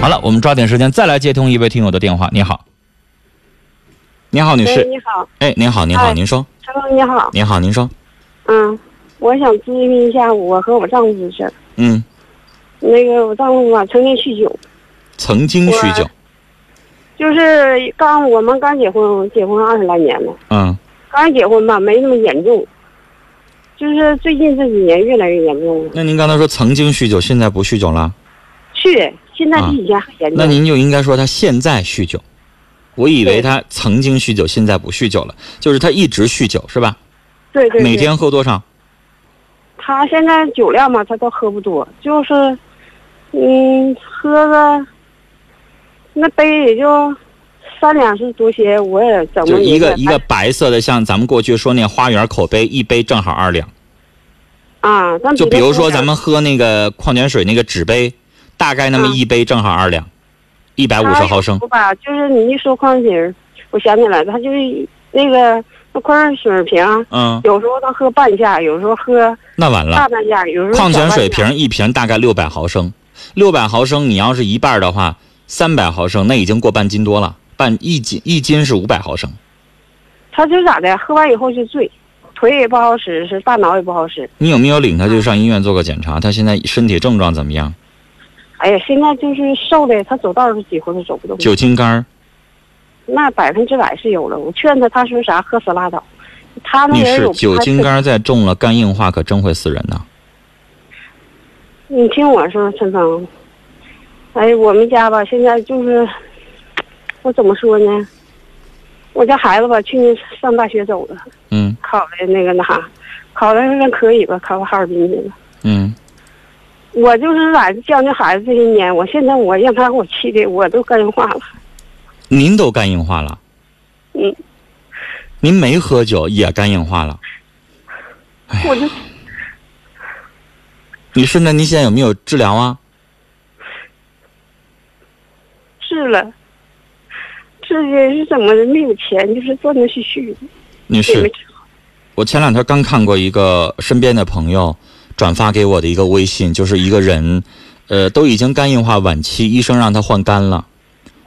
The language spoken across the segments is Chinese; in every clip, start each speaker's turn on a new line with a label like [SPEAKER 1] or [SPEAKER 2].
[SPEAKER 1] 好了，我们抓紧时间再来接通一位听友的电话。你好，你好，女
[SPEAKER 2] 哎，
[SPEAKER 1] 士。
[SPEAKER 2] 你好，
[SPEAKER 1] 哎，您好，您好，
[SPEAKER 2] 哎
[SPEAKER 1] 您说，
[SPEAKER 2] 陈峰你好，
[SPEAKER 1] 您好，您说，
[SPEAKER 2] 嗯，我想咨询一下我和我丈夫的事儿。
[SPEAKER 1] 嗯，
[SPEAKER 2] 那个我丈夫啊，曾经酗酒，
[SPEAKER 1] 曾经酗酒，
[SPEAKER 2] 就是刚我们刚结婚，结婚二十来年了，
[SPEAKER 1] 嗯，
[SPEAKER 2] 刚结婚吧没那么严重，就是最近这几年越来越严重了。
[SPEAKER 1] 那您刚才说曾经酗酒，现在不酗酒了，
[SPEAKER 2] 是，现在比以前还严重。
[SPEAKER 1] 那您就应该说他现在酗酒。我以为他曾经酗酒，现在不酗酒了，就是他一直酗酒，是吧？
[SPEAKER 2] 对对对，
[SPEAKER 1] 每天喝多少？
[SPEAKER 2] 他现在酒量嘛，他都喝不多，就是，嗯，喝个那杯也就三两是多些，我也整不
[SPEAKER 1] 就一个一个白色的，像咱们过去说那花园口杯，一杯正好二两。
[SPEAKER 2] 啊，咱
[SPEAKER 1] 就比如说咱们喝那个矿泉水那个纸杯，大概那么
[SPEAKER 2] 嗯
[SPEAKER 1] 一杯正好二两，一百五十毫升。
[SPEAKER 2] 吧，就是你一说矿泉水，我想起来，他就是那个那矿泉水瓶，
[SPEAKER 1] 嗯，
[SPEAKER 2] 有时候他喝半价，有时候喝
[SPEAKER 1] 那完了。
[SPEAKER 2] 大半价，有时候
[SPEAKER 1] 矿泉水瓶一瓶大概六百毫升，六百毫升你要是一半的话，三百毫升那已经过半斤多了，半一斤一斤是五百毫升。
[SPEAKER 2] 他就咋的，喝完以后就醉，腿也不好使，是大脑也不好使。
[SPEAKER 1] 你有没有领他去上医院做个检查？他现在身体症状怎么样？
[SPEAKER 2] 哎呀，现在就是瘦的，他走道儿都几乎都走不动。
[SPEAKER 1] 酒精肝儿，
[SPEAKER 2] 那百分之百是有了。我劝他，他说啥喝死拉倒。他那
[SPEAKER 1] 酒精肝儿再重了，肝硬化可真会死人呐。
[SPEAKER 2] 你听我说，陈峰，哎，我们家吧，现在就是，我怎么说呢？我家孩子吧，去年上大学走了，
[SPEAKER 1] 嗯
[SPEAKER 2] 考的那个那啥，考的还可以吧，考到哈尔滨去了。
[SPEAKER 1] 嗯，
[SPEAKER 2] 我就是在教那孩子这些年，我现在我让他给我气的，我都肝硬化了。
[SPEAKER 1] 您都肝硬化了。
[SPEAKER 2] 嗯，
[SPEAKER 1] 您没喝酒也肝硬化了。
[SPEAKER 2] 我就
[SPEAKER 1] 女士，那您现在有没有治疗啊？
[SPEAKER 2] 治了，治的是怎么的？没有钱，就是断断续续的，
[SPEAKER 1] 女士。我前两天刚看过一个身边的朋友转发给我的一个微信，就是一个人，呃，都已经肝硬化晚期，医生让他换肝了，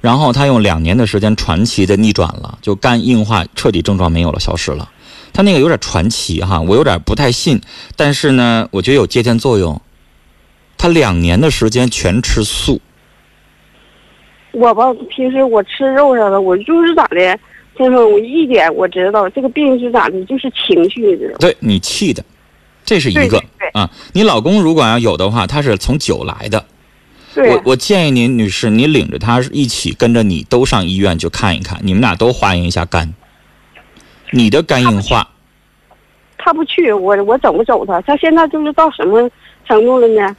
[SPEAKER 1] 然后他用两年的时间传奇的逆转了，就肝硬化彻底症状没有了，消失了。他那个有点传奇哈，我有点不太信，但是呢，我觉得有借鉴作用。他两年的时间全吃素，
[SPEAKER 2] 我吧，平时我吃肉啥的，我就是咋的，先生，我一点我知道这个病是咋的，就是情绪知道。
[SPEAKER 1] 对你气的，这是一个啊。你老公如果要有的话，他是从酒来的。
[SPEAKER 2] 对
[SPEAKER 1] 我我建议您，女士，你领着他一起跟着你都上医院去看一看，你们俩都化验一下肝。你的肝硬化，
[SPEAKER 2] 他不去，我我怎么走他？他现在就是到什么程度了呢？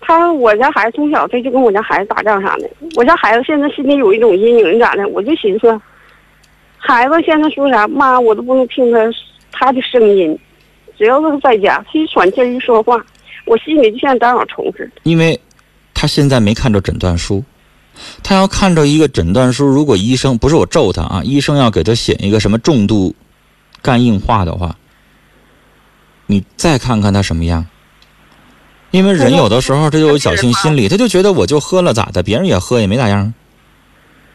[SPEAKER 2] 他我家孩子从小他就跟我家孩子打仗啥的，我家孩子现在心里有一种阴影咋的？我就寻思，孩子现在说啥妈我都不能听他他的声音，只要是在家，他一喘气儿一说话，我心里就像打小虫似的。
[SPEAKER 1] 因为他现在没看着诊断书，他要看着一个诊断书，如果医生不是我咒他啊，医生要给他写一个什么重度肝硬化的话，你再看看他什么样。因为人有的时候他就有侥幸心理，他就觉得我就喝了咋的，别人也喝也没咋样。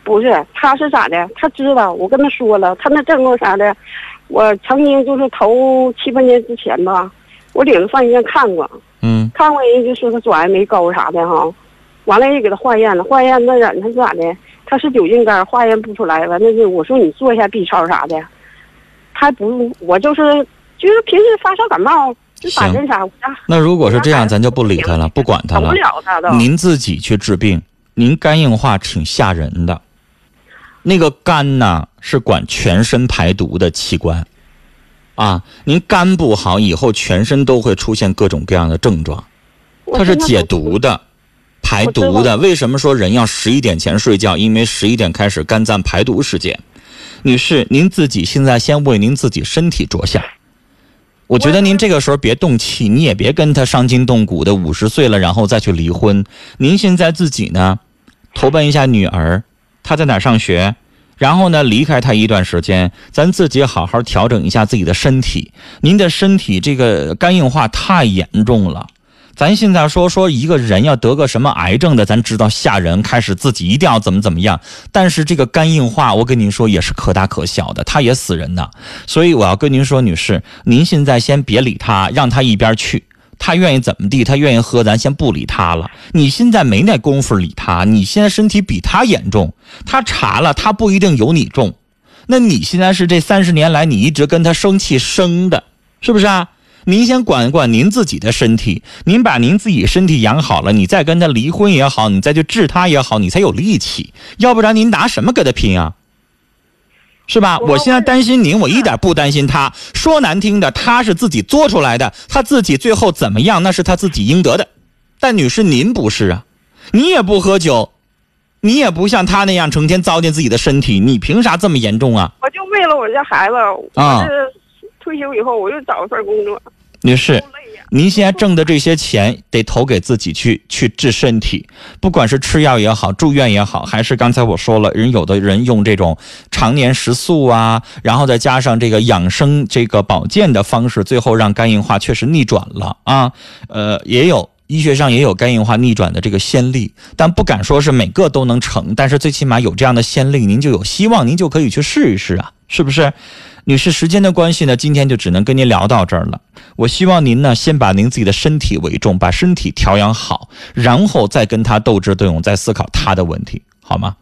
[SPEAKER 2] 不是，他是咋的？他知道，我跟他说了，他那症状啥的，我曾经就是头七八年之前吧，我领着上医院看过，
[SPEAKER 1] 嗯
[SPEAKER 2] 看过人就说他转氨酶高啥的哈，完了也给他化验了，化验那人他是咋的？他是酒精肝，化验不出来，完了就我说你做一下 B 超啥的，他不，我就是就是平时发烧感冒就打针啥，
[SPEAKER 1] 那如果是这样，咱就不理他了，不管他了
[SPEAKER 2] 不。了他都。
[SPEAKER 1] 您自己去治病，您肝硬化挺吓人的。那个肝呐，是管全身排毒的器官，啊，您肝不好以后，全身都会出现各种各样的症状。它是解毒的，排毒的。为什么说人要十一点前睡觉？因为十一点开始肝脏排毒时间。女士，您自己现在先为您自己身体着想。我觉得您这个时候别动气，你也别跟他伤筋动骨的，五十岁了然后再去离婚。您现在自己呢，投奔一下女儿，他在哪上学？然后呢，离开他一段时间，咱自己好好调整一下自己的身体。您的身体这个肝硬化太严重了。咱现在说说一个人要得个什么癌症的，咱知道吓人，开始自己一定要怎么怎么样。但是这个肝硬化，我跟您说也是可大可小的，它也死人的。所以我要跟您说，女士，您现在先别理他，让他一边去。他愿意怎么地，他愿意喝，咱先不理他了。你现在没那功夫理他，你现在身体比他严重，他查了，他不一定有你重。那你现在是这三十年来你一直跟他生气生的，是不是啊？您先管管您自己的身体，您把您自己身体养好了，你再跟他离婚也好，你再去治他也好，你才有力气。要不然您拿什么跟他拼啊？是吧？我现在担心您，我一点不担心他。说难听的，他是自己做出来的，他自己最后怎么样，那是他自己应得的。但女士，您不是啊，你也不喝酒，你也不像他那样成天糟践自己的身体，你凭啥这么严重啊？
[SPEAKER 2] 我就为了我家孩子，我是退休以后我又找一份工作。
[SPEAKER 1] 女士。您现在挣的这些钱得投给自己去去治身体，不管是吃药也好，住院也好，还是刚才我说了，人有的人用这种常年食素啊，然后再加上这个养生这个保健的方式，最后让肝硬化确实逆转了啊。呃，也有医学上也有肝硬化逆转的这个先例，但不敢说是每个都能成，但是最起码有这样的先例，您就有希望，您就可以去试一试啊，是不是？女士，时间的关系呢，今天就只能跟您聊到这儿了。我希望您呢，先把您自己的身体为重，把身体调养好，然后再跟他斗智斗勇，再思考他的问题，好吗？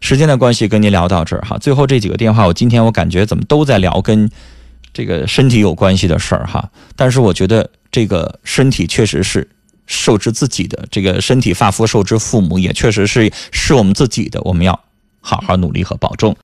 [SPEAKER 1] 时间的关系，跟您聊到这儿哈。最后这几个电话，我今天我感觉怎么都在聊跟这个身体有关系的事儿哈。但是我觉得这个身体确实是受之自己的，这个身体发肤受之父母，也确实是是我们自己的，我们要好好努力和保重。